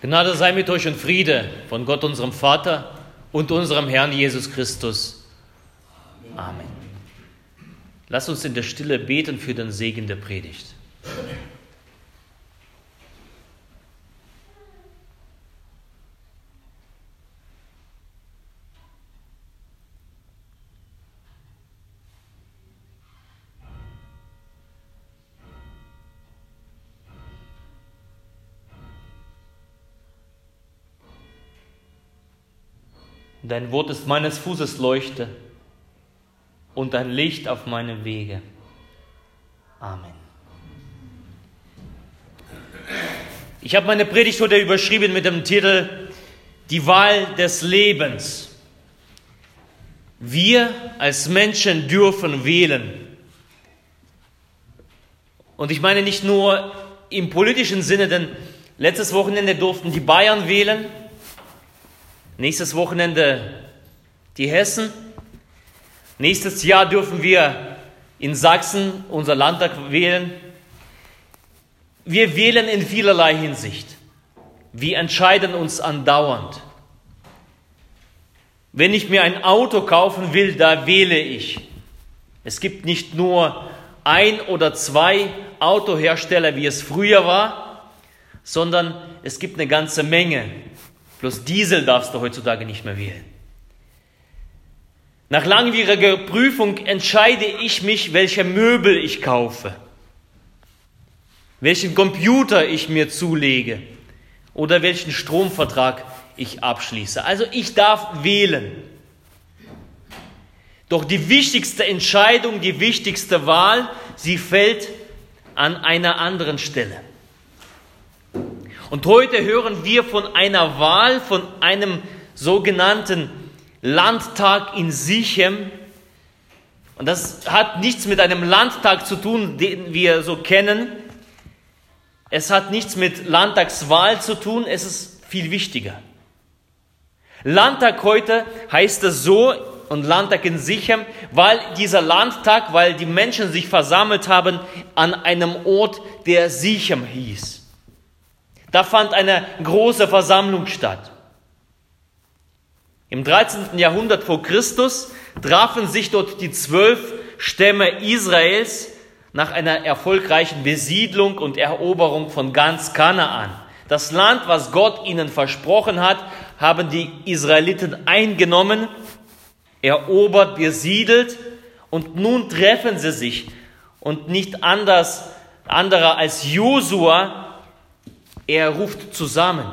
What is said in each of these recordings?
Gnade sei mit euch und Friede von Gott, unserem Vater und unserem Herrn Jesus Christus. Amen. Lass uns in der Stille beten für den Segen der Predigt. Dein Wort ist meines Fußes Leuchte und dein Licht auf meinem Wege. Amen. Ich habe meine Predigt heute überschrieben mit dem Titel Die Wahl des Lebens. Wir als Menschen dürfen wählen. Und ich meine nicht nur im politischen Sinne, denn letztes Wochenende durften die Bayern wählen, Nächstes Wochenende die Hessen. Nächstes Jahr dürfen wir in Sachsen unser Landtag wählen. Wir wählen in vielerlei Hinsicht. Wir entscheiden uns andauernd. Wenn ich mir ein Auto kaufen will, da wähle ich. Es gibt nicht nur ein oder zwei Autohersteller, wie es früher war, sondern es gibt eine ganze Menge. Bloß Diesel darfst du heutzutage nicht mehr wählen. Nach langwieriger Prüfung entscheide ich mich, welche Möbel ich kaufe, welchen Computer ich mir zulege oder welchen Stromvertrag ich abschließe. Also ich darf wählen. Doch die wichtigste Entscheidung, die wichtigste Wahl, sie fällt an einer anderen Stelle. Und heute hören wir von einer Wahl, von einem sogenannten Landtag in Sichem. Und das hat nichts mit einem Landtag zu tun, den wir so kennen. Es hat nichts mit Landtagswahl zu tun, es ist viel wichtiger. Landtag heute heißt es so und Landtag in Sichem, weil dieser Landtag, weil die Menschen sich versammelt haben an einem Ort, der Sichem hieß. Da fand eine große Versammlung statt. Im 13. Jahrhundert vor Christus trafen sich dort die zwölf Stämme Israels nach einer erfolgreichen Besiedlung und Eroberung von ganz Kanaan. Das Land, was Gott ihnen versprochen hat, haben die Israeliten eingenommen, erobert, besiedelt und nun treffen sie sich und nicht anders, anderer als Josua er ruft zusammen.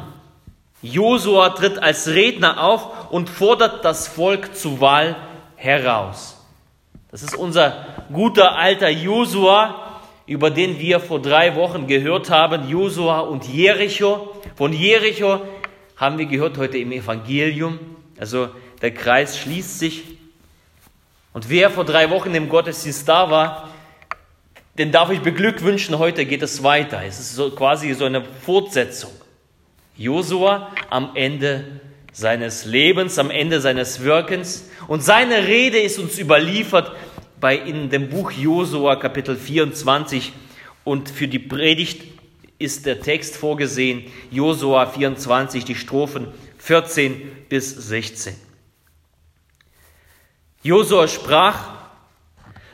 Josua tritt als Redner auf und fordert das Volk zur Wahl heraus. Das ist unser guter alter Josua, über den wir vor drei Wochen gehört haben, Josua und Jericho. Von Jericho haben wir gehört heute im Evangelium. Also der Kreis schließt sich. Und wer vor drei Wochen im Gottesdienst da war, den darf ich beglückwünschen, heute geht es weiter. Es ist so quasi so eine Fortsetzung. Josua am Ende seines Lebens, am Ende seines Wirkens. Und seine Rede ist uns überliefert bei in dem Buch Josua Kapitel 24. Und für die Predigt ist der Text vorgesehen, Josua 24, die Strophen 14 bis 16. Josua sprach,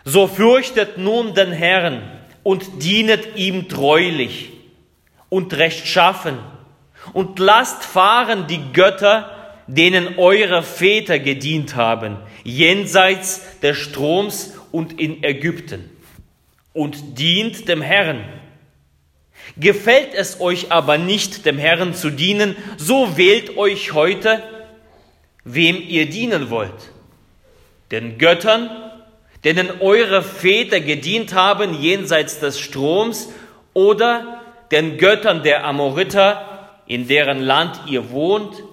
so fürchtet nun den Herrn und dienet ihm treulich und rechtschaffen und lasst fahren die Götter, denen eure Väter gedient haben, jenseits des Stroms und in Ägypten, und dient dem Herrn. Gefällt es euch aber nicht, dem Herrn zu dienen, so wählt euch heute, wem ihr dienen wollt. Den Göttern, denen eure Väter gedient haben jenseits des Stroms oder den Göttern der Amoriter, in deren Land ihr wohnt?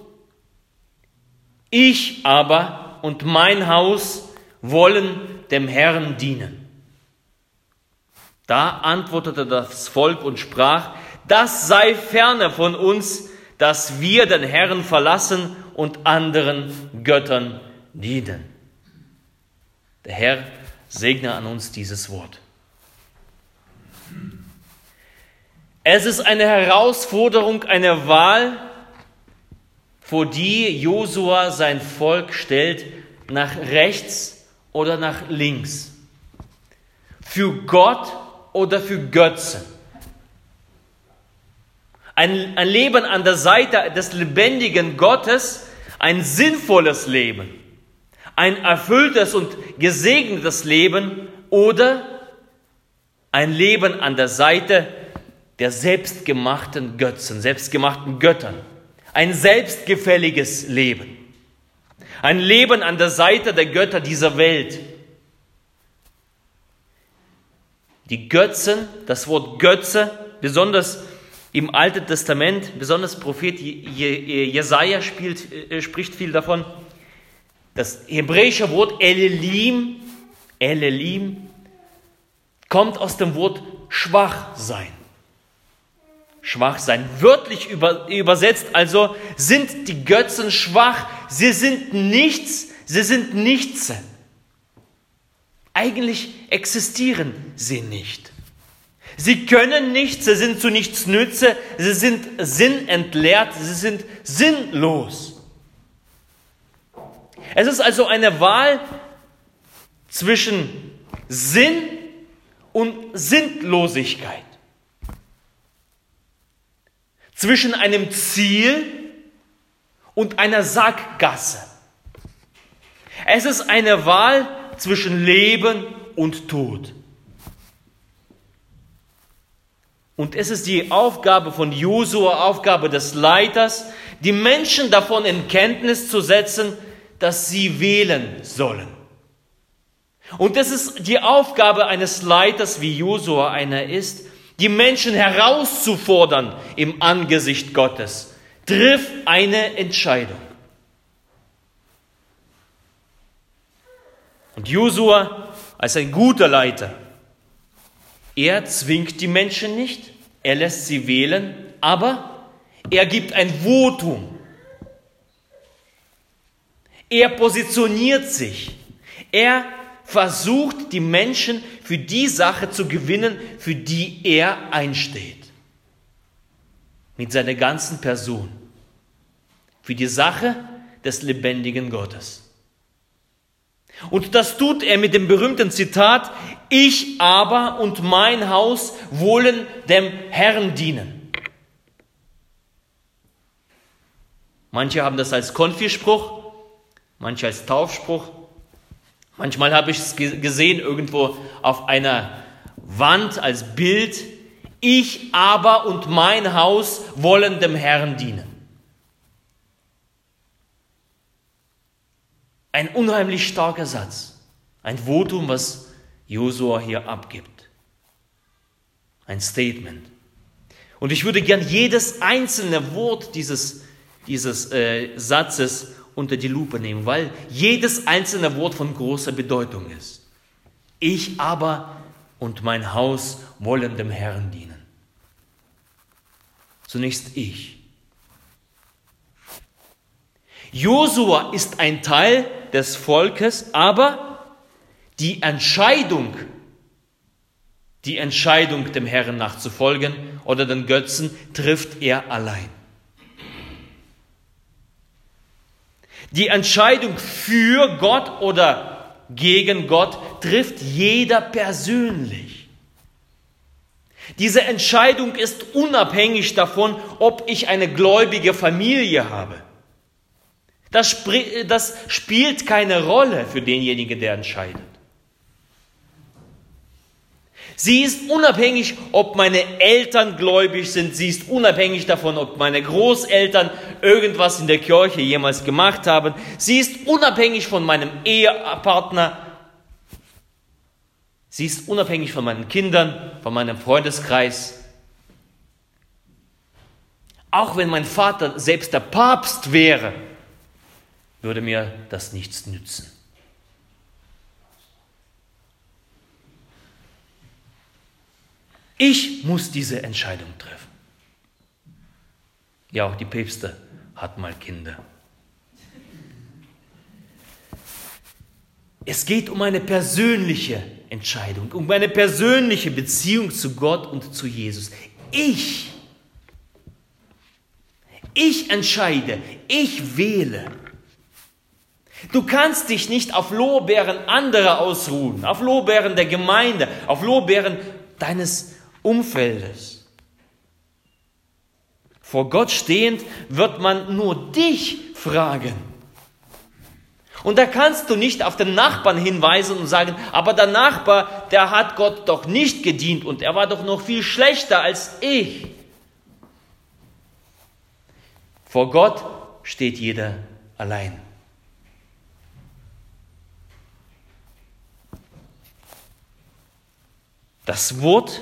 Ich aber und mein Haus wollen dem Herrn dienen. Da antwortete das Volk und sprach, das sei ferne von uns, dass wir den Herrn verlassen und anderen Göttern dienen. Der Herr segne an uns dieses Wort. Es ist eine Herausforderung, eine Wahl, vor die Josua sein Volk stellt, nach rechts oder nach links. Für Gott oder für Götzen. Ein, ein Leben an der Seite des lebendigen Gottes, ein sinnvolles Leben, ein erfülltes und gesegnetes Leben oder ein Leben an der Seite der selbstgemachten Götzen, selbstgemachten Göttern. Ein selbstgefälliges Leben. Ein Leben an der Seite der Götter dieser Welt. Die Götzen, das Wort Götze, besonders im Alten Testament, besonders Prophet Jesaja spielt, äh, spricht viel davon. Das hebräische Wort Elelim, Elelim, kommt aus dem Wort schwach sein schwach sein. Wörtlich über, übersetzt also sind die Götzen schwach, sie sind nichts, sie sind nichts. Eigentlich existieren sie nicht. Sie können nichts, sie sind zu nichts nütze, sie sind sinnentleert, sie sind sinnlos. Es ist also eine Wahl zwischen Sinn und Sinnlosigkeit zwischen einem Ziel und einer Sackgasse. Es ist eine Wahl zwischen Leben und Tod. Und es ist die Aufgabe von Josua, Aufgabe des Leiters, die Menschen davon in Kenntnis zu setzen, dass sie wählen sollen. Und es ist die Aufgabe eines Leiters, wie Josua einer ist, die Menschen herauszufordern im Angesicht Gottes. Triff eine Entscheidung. Und Josua als ein guter Leiter, er zwingt die Menschen nicht, er lässt sie wählen, aber er gibt ein Votum. Er positioniert sich. Er versucht, die Menschen für die Sache zu gewinnen, für die er einsteht. Mit seiner ganzen Person. Für die Sache des lebendigen Gottes. Und das tut er mit dem berühmten Zitat, ich aber und mein Haus wollen dem Herrn dienen. Manche haben das als Konfispruch, manche als Taufspruch, Manchmal habe ich es gesehen irgendwo auf einer Wand als Bild. Ich aber und mein Haus wollen dem Herrn dienen. Ein unheimlich starker Satz. Ein Votum, was Josua hier abgibt. Ein Statement. Und ich würde gern jedes einzelne Wort dieses, dieses äh, Satzes unter die Lupe nehmen, weil jedes einzelne Wort von großer Bedeutung ist. Ich aber und mein Haus wollen dem Herrn dienen. Zunächst ich. Josua ist ein Teil des Volkes, aber die Entscheidung, die Entscheidung dem Herrn nachzufolgen oder den Götzen trifft er allein. Die Entscheidung für Gott oder gegen Gott trifft jeder persönlich. Diese Entscheidung ist unabhängig davon, ob ich eine gläubige Familie habe. Das, das spielt keine Rolle für denjenigen, der entscheidet. Sie ist unabhängig, ob meine Eltern gläubig sind. Sie ist unabhängig davon, ob meine Großeltern irgendwas in der Kirche jemals gemacht haben. Sie ist unabhängig von meinem Ehepartner. Sie ist unabhängig von meinen Kindern, von meinem Freundeskreis. Auch wenn mein Vater selbst der Papst wäre, würde mir das nichts nützen. Ich muss diese Entscheidung treffen. Ja, auch die Päpste hatten mal Kinder. Es geht um eine persönliche Entscheidung, um eine persönliche Beziehung zu Gott und zu Jesus. Ich, Ich entscheide, ich wähle. Du kannst dich nicht auf Lorbeeren anderer ausruhen, auf Lorbeeren der Gemeinde, auf Lorbeeren deines Umfeldes. Vor Gott stehend wird man nur dich fragen. Und da kannst du nicht auf den Nachbarn hinweisen und sagen, aber der Nachbar, der hat Gott doch nicht gedient und er war doch noch viel schlechter als ich. Vor Gott steht jeder allein. Das Wort,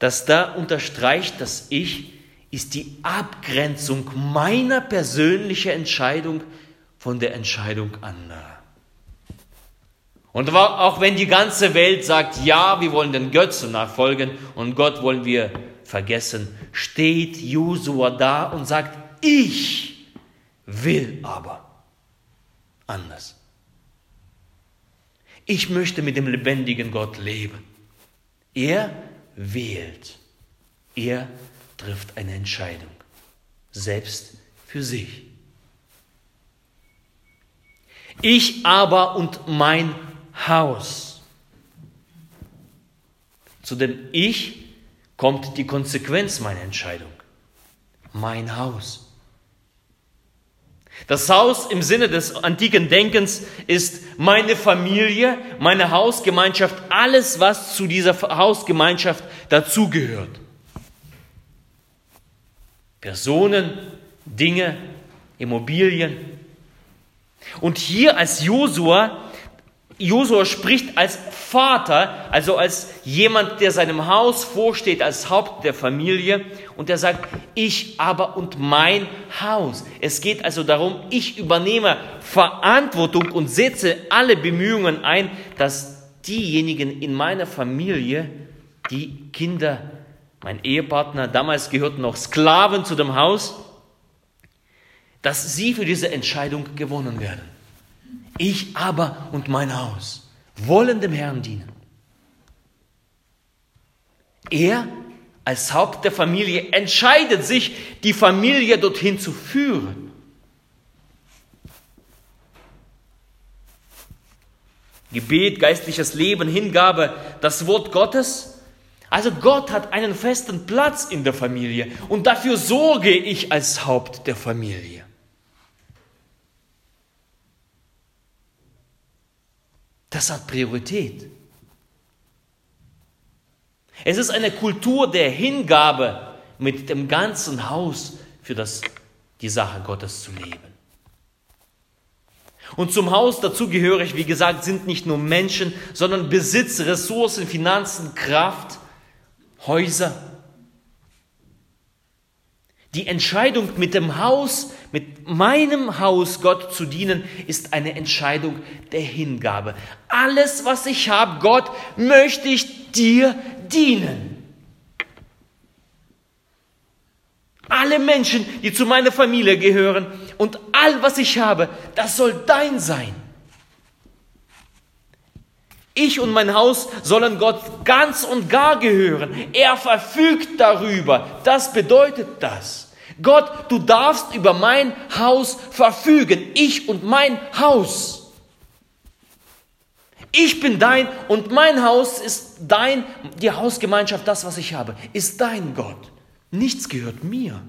das da unterstreicht das Ich, ist die Abgrenzung meiner persönlichen Entscheidung von der Entscheidung anderer. Und auch wenn die ganze Welt sagt, ja, wir wollen den Götzen nachfolgen und Gott wollen wir vergessen, steht Josua da und sagt, ich will aber anders. Ich möchte mit dem lebendigen Gott leben. Er wählt. Er trifft eine Entscheidung. Selbst für sich. Ich aber und mein Haus. Zu dem Ich kommt die Konsequenz meiner Entscheidung. Mein Haus. Das Haus im Sinne des antiken Denkens ist meine Familie, meine Hausgemeinschaft, alles, was zu dieser Hausgemeinschaft dazugehört. Personen, Dinge, Immobilien. Und hier als Josua Josua spricht als Vater, also als jemand, der seinem Haus vorsteht, als Haupt der Familie. Und er sagt, ich aber und mein Haus. Es geht also darum, ich übernehme Verantwortung und setze alle Bemühungen ein, dass diejenigen in meiner Familie, die Kinder, mein Ehepartner, damals gehörten noch Sklaven zu dem Haus, dass sie für diese Entscheidung gewonnen werden. Ich aber und mein Haus wollen dem Herrn dienen. Er als Haupt der Familie entscheidet sich, die Familie dorthin zu führen. Gebet, geistliches Leben, Hingabe, das Wort Gottes. Also Gott hat einen festen Platz in der Familie und dafür sorge ich als Haupt der Familie. Das hat Priorität. Es ist eine Kultur der Hingabe mit dem ganzen Haus für das, die Sache Gottes zu leben. Und zum Haus dazugehörig, wie gesagt, sind nicht nur Menschen, sondern Besitz, Ressourcen, Finanzen, Kraft, Häuser. Die Entscheidung mit dem Haus, mit meinem Haus Gott zu dienen, ist eine Entscheidung der Hingabe. Alles, was ich habe, Gott, möchte ich dir dienen. Alle Menschen, die zu meiner Familie gehören und all, was ich habe, das soll dein sein. Ich und mein Haus sollen Gott ganz und gar gehören. Er verfügt darüber. Das bedeutet das. Gott, du darfst über mein Haus verfügen. Ich und mein Haus. Ich bin dein und mein Haus ist dein, die Hausgemeinschaft, das, was ich habe, ist dein Gott. Nichts gehört mir.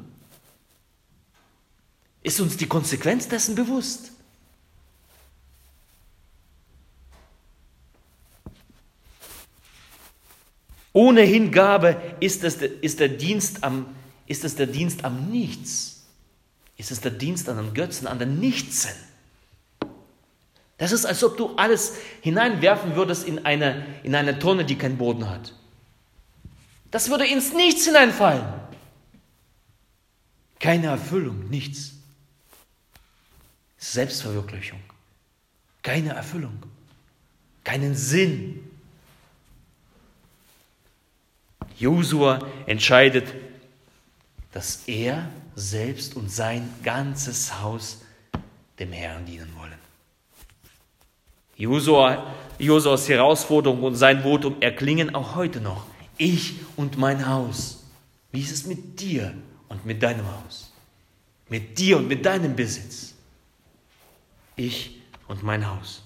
Ist uns die Konsequenz dessen bewusst? Ohne Hingabe ist es, ist, der Dienst am, ist es der Dienst am Nichts. Ist es der Dienst an den Götzen, an den Nichtsen. Das ist, als ob du alles hineinwerfen würdest in eine, in eine Tonne, die keinen Boden hat. Das würde ins Nichts hineinfallen. Keine Erfüllung, nichts. Selbstverwirklichung. Keine Erfüllung. Keinen Sinn. Josua entscheidet, dass er selbst und sein ganzes Haus dem Herrn dienen wollen. Josua, Josuas Herausforderung und sein Votum erklingen auch heute noch. Ich und mein Haus. Wie ist es mit dir und mit deinem Haus? mit dir und mit deinem Besitz. Ich und mein Haus.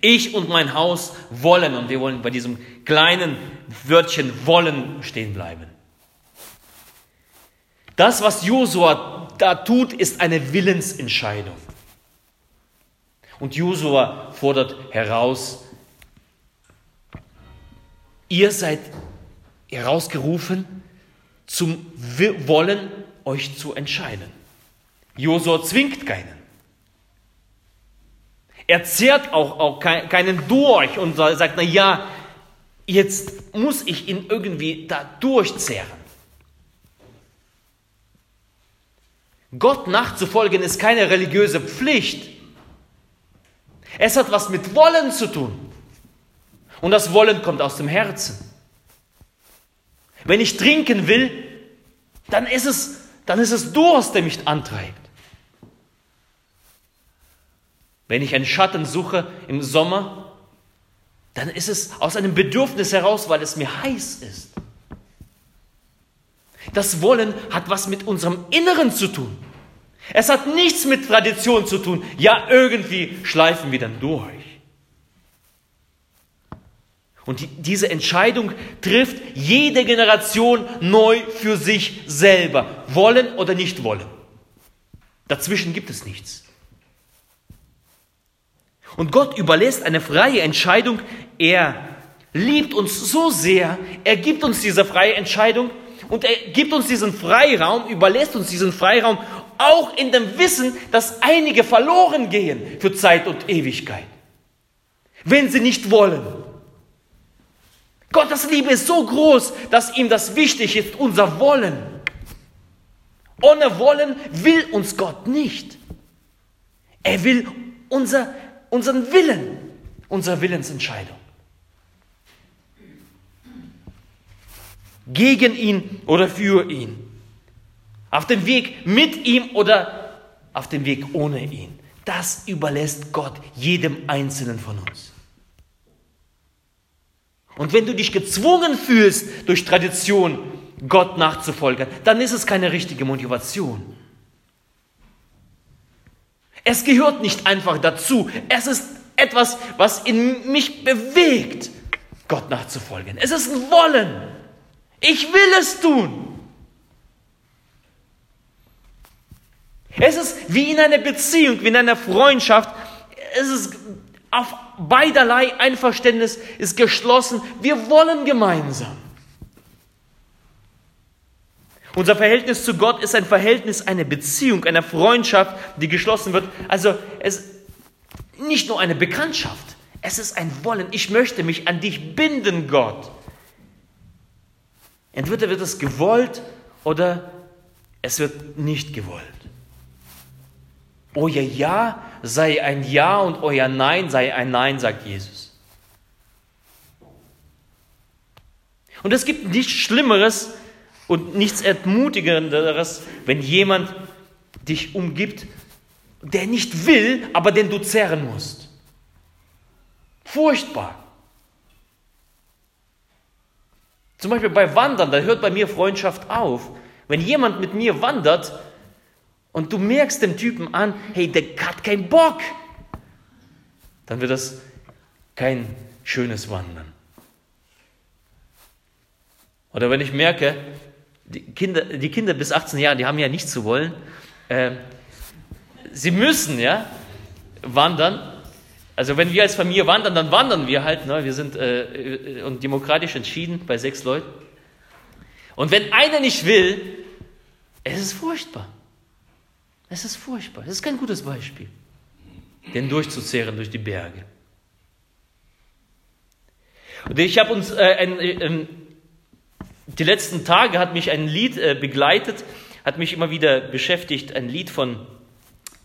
Ich und mein Haus wollen, und wir wollen bei diesem kleinen Wörtchen wollen stehen bleiben. Das, was Josua da tut, ist eine Willensentscheidung. Und Josua fordert heraus, ihr seid herausgerufen zum Wollen, euch zu entscheiden. Josua zwingt keinen. Er zehrt auch, auch keinen durch und sagt, na ja, jetzt muss ich ihn irgendwie da durchzehren. Gott nachzufolgen ist keine religiöse Pflicht. Es hat was mit Wollen zu tun. Und das Wollen kommt aus dem Herzen. Wenn ich trinken will, dann ist es, dann ist es Durst, der mich antreibt. Wenn ich einen Schatten suche im Sommer, dann ist es aus einem Bedürfnis heraus, weil es mir heiß ist. Das Wollen hat was mit unserem Inneren zu tun. Es hat nichts mit Tradition zu tun. Ja, irgendwie schleifen wir dann durch. Und die, diese Entscheidung trifft jede Generation neu für sich selber. Wollen oder nicht wollen. Dazwischen gibt es nichts. Und Gott überlässt eine freie Entscheidung. Er liebt uns so sehr, er gibt uns diese freie Entscheidung und er gibt uns diesen Freiraum, überlässt uns diesen Freiraum, auch in dem Wissen, dass einige verloren gehen für Zeit und Ewigkeit, wenn sie nicht wollen. Gottes Liebe ist so groß, dass ihm das wichtig ist, unser Wollen. Ohne Wollen will uns Gott nicht. Er will unser unseren Willen, unsere Willensentscheidung. Gegen ihn oder für ihn. Auf dem Weg mit ihm oder auf dem Weg ohne ihn. Das überlässt Gott jedem Einzelnen von uns. Und wenn du dich gezwungen fühlst, durch Tradition Gott nachzufolgen, dann ist es keine richtige Motivation. Es gehört nicht einfach dazu. Es ist etwas, was in mich bewegt, Gott nachzufolgen. Es ist ein Wollen. Ich will es tun. Es ist wie in einer Beziehung, wie in einer Freundschaft. Es ist auf beiderlei Einverständnis ist geschlossen. Wir wollen gemeinsam. Unser Verhältnis zu Gott ist ein Verhältnis, eine Beziehung, eine Freundschaft, die geschlossen wird. Also es nicht nur eine Bekanntschaft, es ist ein Wollen. Ich möchte mich an dich binden, Gott. Entweder wird es gewollt oder es wird nicht gewollt. Euer Ja sei ein Ja und euer Nein sei ein Nein, sagt Jesus. Und es gibt nichts Schlimmeres, und nichts Ermutigenderes, wenn jemand dich umgibt, der nicht will, aber den du zerren musst. Furchtbar. Zum Beispiel bei Wandern, da hört bei mir Freundschaft auf. Wenn jemand mit mir wandert und du merkst dem Typen an, hey, der hat keinen Bock, dann wird das kein schönes Wandern. Oder wenn ich merke, die Kinder, die Kinder bis 18 Jahre, die haben ja nichts zu wollen. Äh, sie müssen ja wandern. Also wenn wir als Familie wandern, dann wandern wir halt. Ne? Wir sind äh, und demokratisch entschieden bei sechs Leuten. Und wenn einer nicht will, es ist furchtbar. Es ist furchtbar. Es ist kein gutes Beispiel, den durchzuzehren durch die Berge. Und ich habe uns äh, ein, ein die letzten Tage hat mich ein Lied äh, begleitet, hat mich immer wieder beschäftigt, ein Lied von,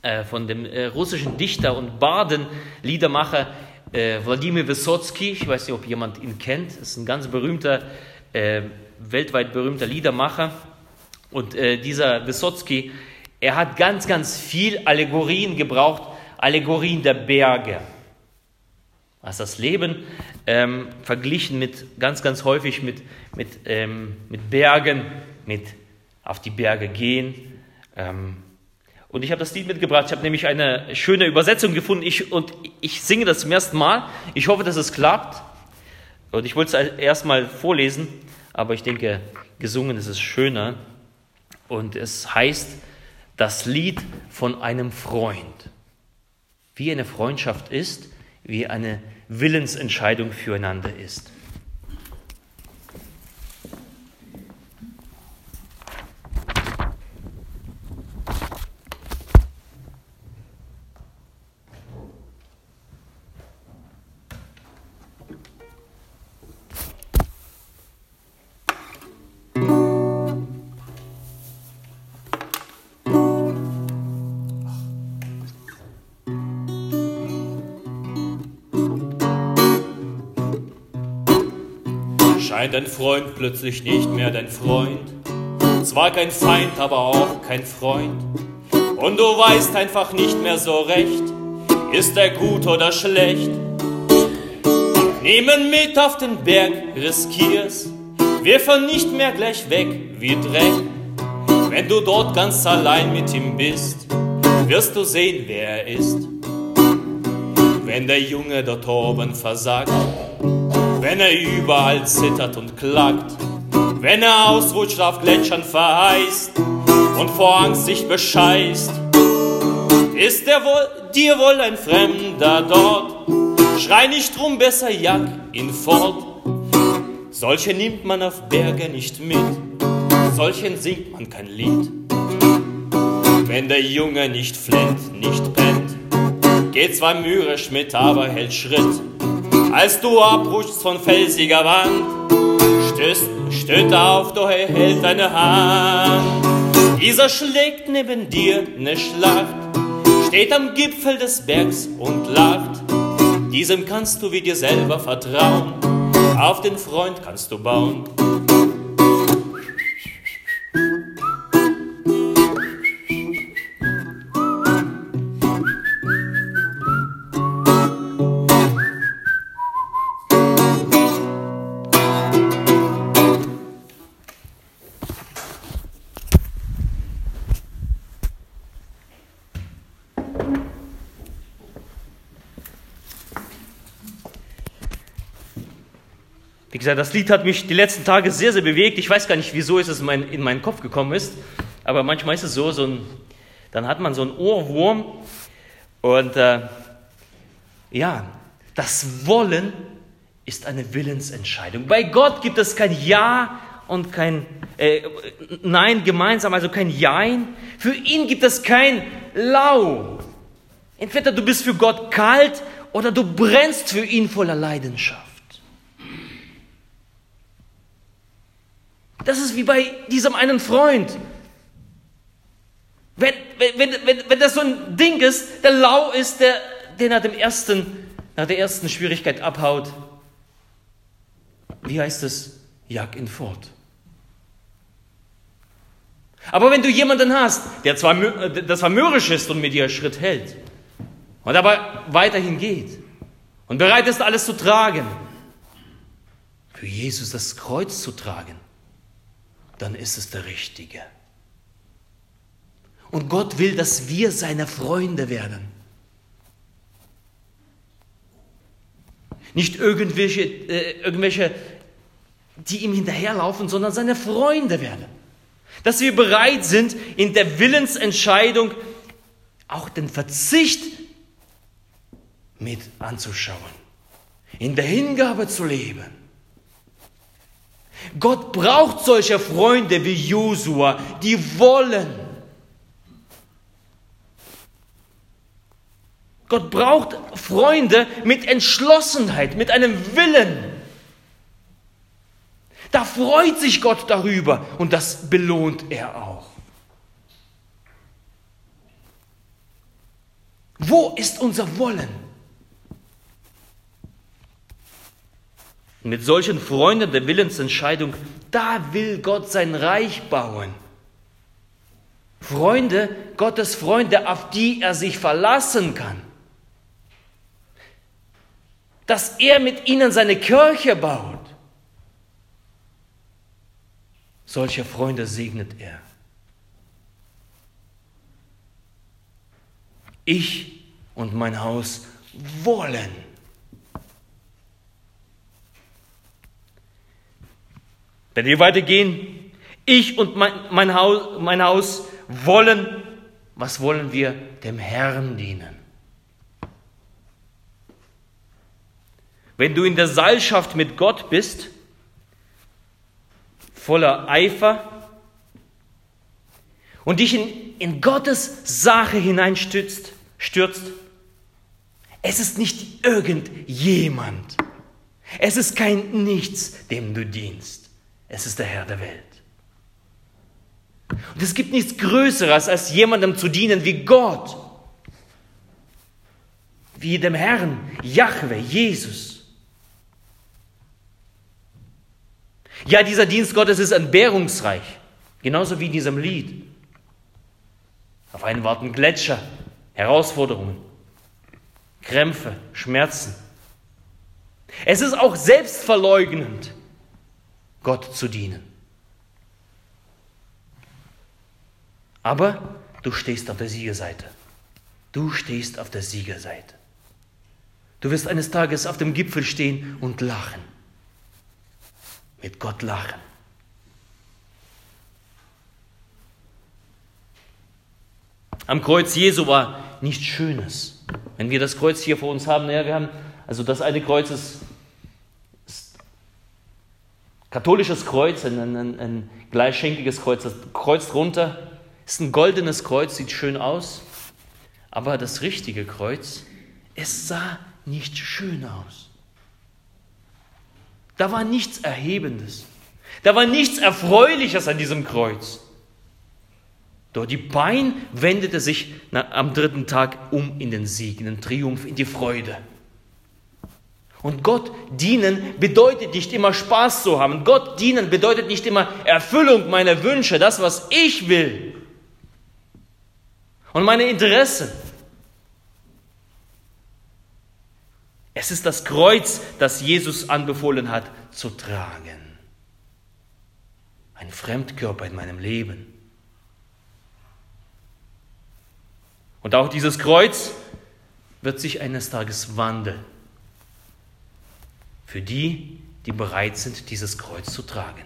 äh, von dem äh, russischen Dichter und Baden, Liedermacher äh, Wladimir Wysotsky. Ich weiß nicht, ob jemand ihn kennt. Das ist ein ganz berühmter, äh, weltweit berühmter Liedermacher. Und äh, dieser Wysotsky, er hat ganz, ganz viel Allegorien gebraucht, Allegorien der Berge. Was das Leben ähm, verglichen mit, ganz, ganz häufig mit, mit, ähm, mit Bergen, mit auf die Berge gehen, Ähm, und ich habe das Lied mitgebracht. Ich habe nämlich eine schöne Übersetzung gefunden. Ich, und ich singe das zum ersten Mal. Ich hoffe, dass es klappt. Und ich wollte es erstmal vorlesen, aber ich denke, gesungen ist es schöner. Und es heißt, das Lied von einem Freund. Wie eine Freundschaft ist, wie eine Willensentscheidung füreinander ist. Scheint dein Freund plötzlich nicht mehr dein Freund. Zwar kein Feind, aber auch kein Freund. Und du weißt einfach nicht mehr so recht, ist er gut oder schlecht. Nehmen mit auf den Berg, riskier's, wirf er nicht mehr gleich weg wie Dreck. Wenn du dort ganz allein mit ihm bist, wirst du sehen, wer er ist. Wenn der Junge dort oben versagt, wenn er überall zittert und klagt, wenn er ausrutscht auf Gletschern verheißt und vor Angst sich bescheißt. Ist er wohl, dir wohl ein Fremder dort? Schrei nicht drum, besser jag ihn fort. Solche nimmt man auf Berge nicht mit, solchen singt man kein Lied. Wenn der Junge nicht flennt, nicht pennt, geht zwar mürrisch mit, aber hält Schritt als du abrutschst von felsiger Wand, stößt, stößt auf, doch er hält deine Hand. Dieser schlägt neben dir ne Schlacht, steht am Gipfel des Bergs und lacht. Diesem kannst du wie dir selber vertrauen, auf den Freund kannst du bauen. Gesagt, das Lied hat mich die letzten Tage sehr, sehr bewegt. Ich weiß gar nicht, wieso es in, mein, in meinen Kopf gekommen ist, aber manchmal ist es so, so ein, dann hat man so einen Ohrwurm und äh, ja, das Wollen ist eine Willensentscheidung. Bei Gott gibt es kein Ja und kein äh, Nein gemeinsam, also kein Jein. Für ihn gibt es kein Lau. Entweder du bist für Gott kalt oder du brennst für ihn voller Leidenschaft. Das ist wie bei diesem einen Freund. Wenn, wenn, wenn, wenn das so ein Ding ist, der lau ist, der, der nach, dem ersten, nach der ersten Schwierigkeit abhaut, wie heißt es? Jag ihn fort. Aber wenn du jemanden hast, der zwar, das zwar mürrisch ist und mit dir Schritt hält, und aber weiterhin geht und bereit ist, alles zu tragen, für Jesus das Kreuz zu tragen, dann ist es der Richtige. Und Gott will, dass wir seine Freunde werden. Nicht irgendwelche, äh, irgendwelche, die ihm hinterherlaufen, sondern seine Freunde werden. Dass wir bereit sind, in der Willensentscheidung auch den Verzicht mit anzuschauen, in der Hingabe zu leben. Gott braucht solche Freunde wie Josua, die wollen. Gott braucht Freunde mit Entschlossenheit, mit einem Willen. Da freut sich Gott darüber und das belohnt er auch. Wo ist unser Wollen? Mit solchen Freunden der Willensentscheidung, da will Gott sein Reich bauen. Freunde, Gottes Freunde, auf die er sich verlassen kann. Dass er mit ihnen seine Kirche baut. Solche Freunde segnet er. Ich und mein Haus wollen. Wenn wir weitergehen, ich und mein, mein, Haus, mein Haus wollen, was wollen wir? Dem Herrn dienen. Wenn du in der Seilschaft mit Gott bist, voller Eifer und dich in, in Gottes Sache hineinstürzt, stürzt, es ist nicht irgendjemand. Es ist kein Nichts, dem du dienst. Es ist der Herr der Welt. Und es gibt nichts Größeres, als jemandem zu dienen wie Gott, wie dem Herrn, Jahwe, Jesus. Ja, dieser Dienst Gottes ist entbehrungsreich, genauso wie in diesem Lied. Auf einen warten Gletscher, Herausforderungen, Krämpfe, Schmerzen. Es ist auch selbstverleugnend, Gott zu dienen. Aber du stehst auf der Siegerseite. Du stehst auf der Siegerseite. Du wirst eines Tages auf dem Gipfel stehen und lachen. Mit Gott lachen. Am Kreuz Jesu war nichts Schönes. Wenn wir das Kreuz hier vor uns haben, naja, wir haben, also das eine Kreuz ist, katholisches Kreuz, ein, ein, ein gleichschenkiges Kreuz, das Kreuz drunter ist ein goldenes Kreuz, sieht schön aus, aber das richtige Kreuz, es sah nicht schön aus. Da war nichts Erhebendes. Da war nichts Erfreuliches an diesem Kreuz. Doch die Bein wendete sich am dritten Tag um in den Sieg, in den Triumph, in die Freude. Und Gott dienen bedeutet nicht immer Spaß zu haben. Gott dienen bedeutet nicht immer Erfüllung meiner Wünsche, das, was ich will und meine Interessen. Es ist das Kreuz, das Jesus anbefohlen hat zu tragen. Ein Fremdkörper in meinem Leben. Und auch dieses Kreuz wird sich eines Tages wandeln. Für die, die bereit sind, dieses Kreuz zu tragen.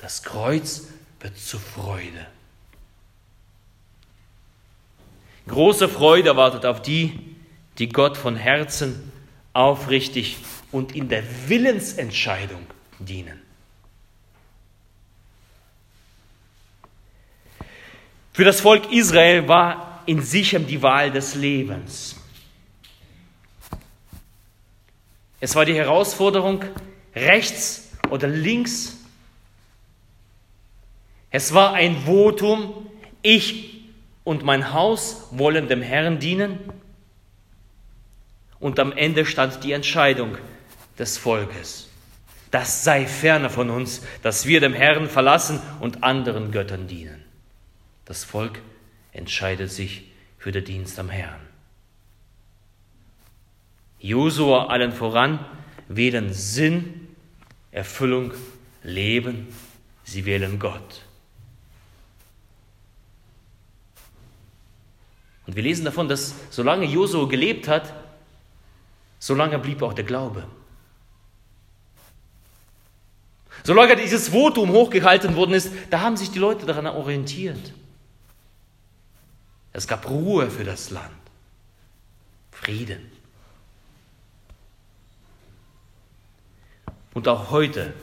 Das Kreuz wird zur Freude. Große Freude wartet auf die, die Gott von Herzen aufrichtig und in der Willensentscheidung dienen. Für das Volk Israel war in Sichem die Wahl des Lebens. Es war die Herausforderung, rechts oder links. Es war ein Votum, ich und mein Haus wollen dem Herrn dienen? Und am Ende stand die Entscheidung des Volkes. Das sei ferne von uns, dass wir dem Herrn verlassen und anderen Göttern dienen. Das Volk entscheidet sich für den Dienst am Herrn. Josua allen voran wählen Sinn, Erfüllung, Leben. Sie wählen Gott. Und wir lesen davon, dass solange Josua gelebt hat, solange blieb auch der Glaube. Solange dieses Votum hochgehalten worden ist, da haben sich die Leute daran orientiert. Es gab Ruhe für das Land, Frieden. Und auch heute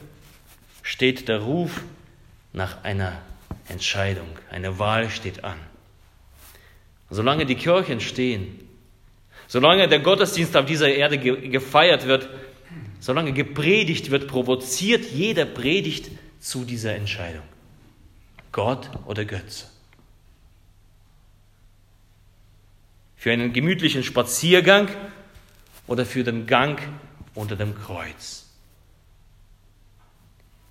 steht der Ruf nach einer Entscheidung, eine Wahl steht an. Solange die Kirchen stehen, solange der Gottesdienst auf dieser Erde ge gefeiert wird, solange gepredigt wird, provoziert jeder Predigt zu dieser Entscheidung. Gott oder Götze. Für einen gemütlichen Spaziergang oder für den Gang unter dem Kreuz.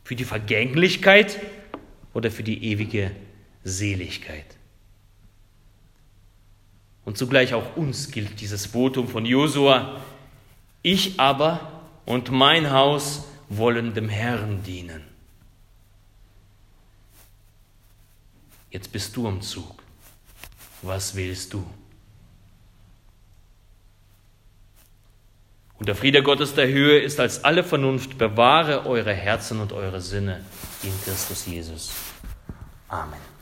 Für die Vergänglichkeit oder für die ewige Seligkeit. Und zugleich auch uns gilt dieses Votum von Josua. Ich aber und mein Haus wollen dem Herrn dienen. Jetzt bist du am Zug. was willst du? Und der Friede Gottes der Höhe ist als alle Vernunft. Bewahre eure Herzen und eure Sinne in Christus Jesus. Amen.